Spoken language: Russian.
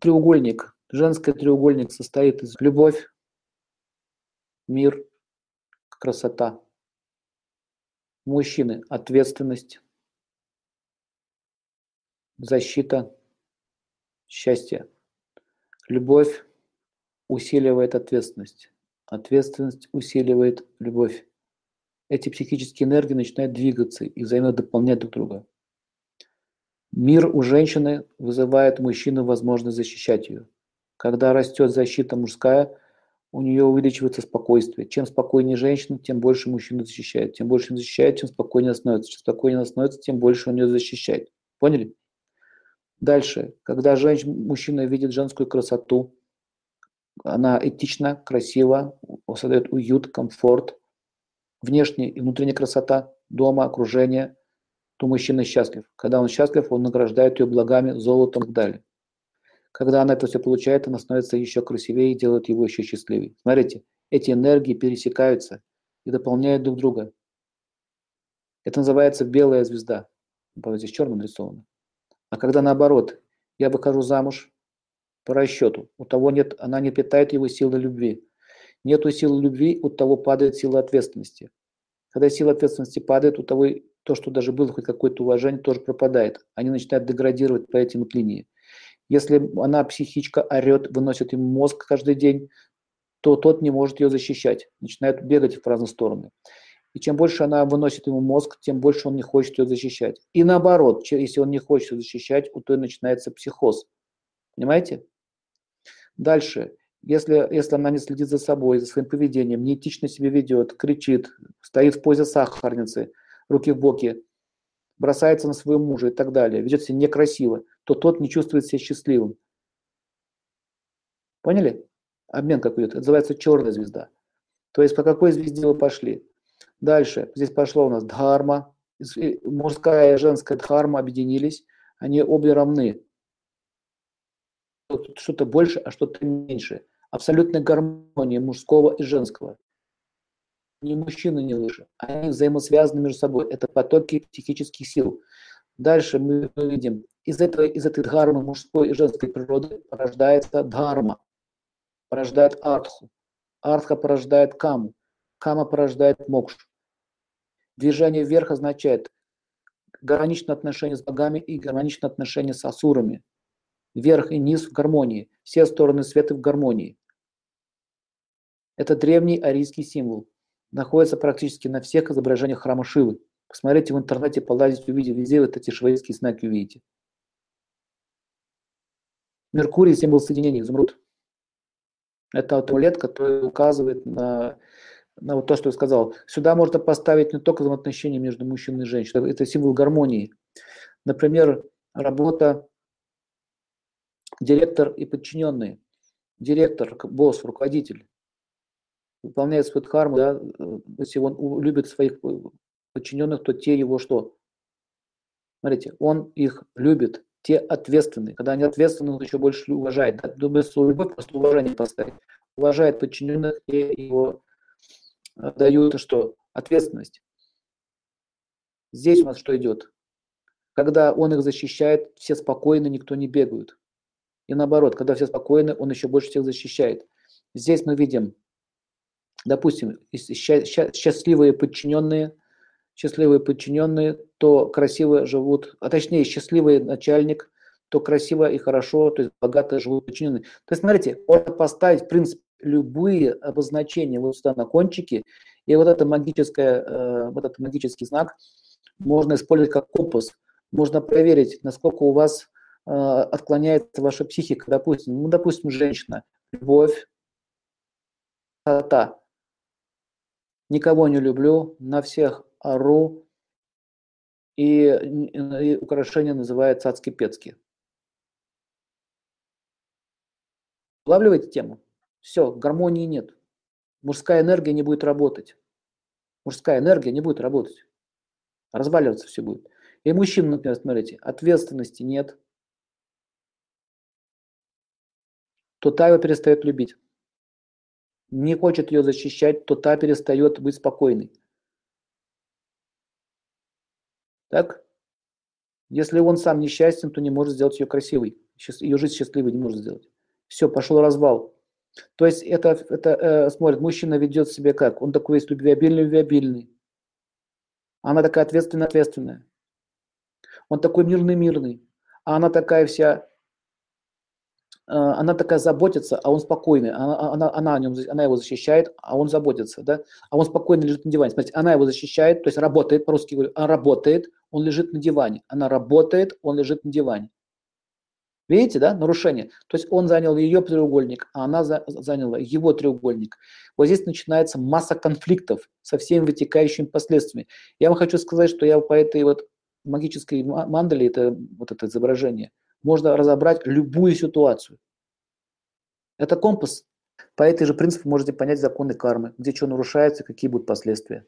треугольник, женский треугольник состоит из любовь, мир, красота. Мужчины – ответственность, защита, счастье. Любовь усиливает ответственность. Ответственность усиливает любовь. Эти психические энергии начинают двигаться и взаимодополнять друг друга. Мир у женщины вызывает у мужчины возможность защищать ее. Когда растет защита мужская, у нее увеличивается спокойствие. Чем спокойнее женщина, тем больше мужчина защищает. Тем больше он защищает, тем спокойнее становится. Чем спокойнее она становится, тем больше он ее защищает. Поняли? Дальше. Когда женщина, мужчина видит женскую красоту, она этична, красива, создает уют, комфорт, внешняя и внутренняя красота дома, окружения, то мужчина счастлив. Когда он счастлив, он награждает ее благами, золотом и так далее. Когда она это все получает, она становится еще красивее и делает его еще счастливее. Смотрите, эти энергии пересекаются и дополняют друг друга. Это называется белая звезда. Здесь черным нарисовано. А когда наоборот, я выхожу замуж по расчету, у того нет, она не питает его силы любви. Нету силы любви, у того падает сила ответственности. Когда сила ответственности падает, у того то, что даже было хоть какое-то уважение, тоже пропадает. Они начинают деградировать по этим вот линии. Если она, психичка, орет, выносит ему мозг каждый день, то тот не может ее защищать, начинает бегать в разные стороны. И чем больше она выносит ему мозг, тем больше он не хочет ее защищать. И наоборот, если он не хочет ее защищать, у той начинается психоз. Понимаете? Дальше. Если, если она не следит за собой, за своим поведением, неэтично себя ведет, кричит, стоит в позе сахарницы, руки в боки, бросается на своего мужа и так далее, ведет себя некрасиво, то тот не чувствует себя счастливым. Поняли? Обмен как идет. Это называется черная звезда. То есть по какой звезде вы пошли? Дальше. Здесь пошло у нас дхарма. Мужская и женская дхарма объединились. Они обе равны. Что-то больше, а что-то меньше. Абсолютная гармония мужского и женского ни мужчина, ни выше. Они взаимосвязаны между собой. Это потоки психических сил. Дальше мы видим, из, этого, из этой дхармы мужской и женской природы порождается дхарма, порождает артху. Артха порождает каму, кама порождает мокш. Движение вверх означает гармоничное отношение с богами и гармоничное отношение с асурами. Вверх и низ в гармонии, все стороны света в гармонии. Это древний арийский символ находится практически на всех изображениях храма Шивы. Посмотрите в интернете, полазите, увидите, везде вот эти швейские знаки увидите. Меркурий – символ соединения, изумруд. Это амулет, который указывает на, на вот то, что я сказал. Сюда можно поставить не только взаимоотношения между мужчиной и женщиной, это символ гармонии. Например, работа директор и подчиненные. Директор, босс, руководитель выполняет свою дхарму, да, если он любит своих э, подчиненных, то те его что? Смотрите, он их любит, те ответственные. Когда они ответственны, он еще больше уважает. Да? Думаю, слово любовь просто уважение поставить. Уважает подчиненных и его дают что? Ответственность. Здесь у нас что идет? Когда он их защищает, все спокойны, никто не бегает. И наоборот, когда все спокойны, он еще больше всех защищает. Здесь мы видим допустим, счастливые подчиненные, счастливые подчиненные, то красиво живут, а точнее счастливый начальник, то красиво и хорошо, то есть богато живут подчиненные. То есть, смотрите, можно поставить, в принципе, любые обозначения вот сюда на кончике, и вот это магическое, э, вот этот магический знак можно использовать как компас. Можно проверить, насколько у вас э, отклоняется ваша психика. Допустим, ну, допустим, женщина, любовь, красота никого не люблю, на всех ору, и, и украшение называется цацки-пецки. Улавливаете тему? Все, гармонии нет. Мужская энергия не будет работать. Мужская энергия не будет работать. Разваливаться все будет. И мужчин, например, смотрите, ответственности нет. То та его перестает любить не хочет ее защищать, то та перестает быть спокойной. Так? Если он сам несчастен, то не может сделать ее красивой, ее жизнь счастливой не может сделать. Все, пошел развал. То есть это, это э, смотрит, мужчина ведет себя как? Он такой есть любвеобильный, любвеобильный. Она такая ответственная, ответственная. Он такой мирный, мирный. А она такая вся она такая заботится, а он спокойный, она, она, она, о нем, она его защищает, а он заботится, да, а он спокойно лежит на диване. Смотрите, она его защищает, то есть работает, по-русски говорю, она работает, он лежит на диване, она работает, он лежит на диване. Видите, да, нарушение? То есть он занял ее треугольник, а она за, заняла его треугольник. Вот здесь начинается масса конфликтов со всеми вытекающими последствиями. Я вам хочу сказать, что я по этой вот магической мандале, это вот это изображение – можно разобрать любую ситуацию. Это компас. По этой же принципу можете понять законы кармы, где что нарушается, какие будут последствия.